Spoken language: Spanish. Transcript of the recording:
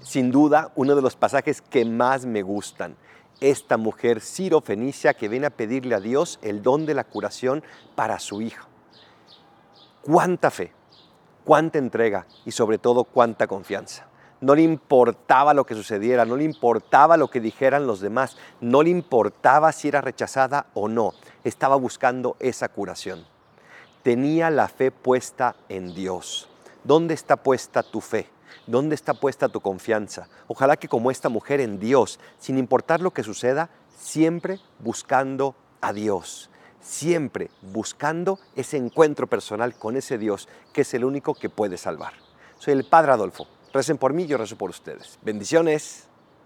sin duda uno de los pasajes que más me gustan. Esta mujer Ciro Fenicia que viene a pedirle a Dios el don de la curación para su hijo. Cuánta fe, cuánta entrega y sobre todo cuánta confianza. No le importaba lo que sucediera, no le importaba lo que dijeran los demás, no le importaba si era rechazada o no. Estaba buscando esa curación. Tenía la fe puesta en Dios. ¿Dónde está puesta tu fe? ¿Dónde está puesta tu confianza? Ojalá que como esta mujer en Dios, sin importar lo que suceda, siempre buscando a Dios, siempre buscando ese encuentro personal con ese Dios que es el único que puede salvar. Soy el Padre Adolfo. Recen por mí, yo rezo por ustedes. Bendiciones.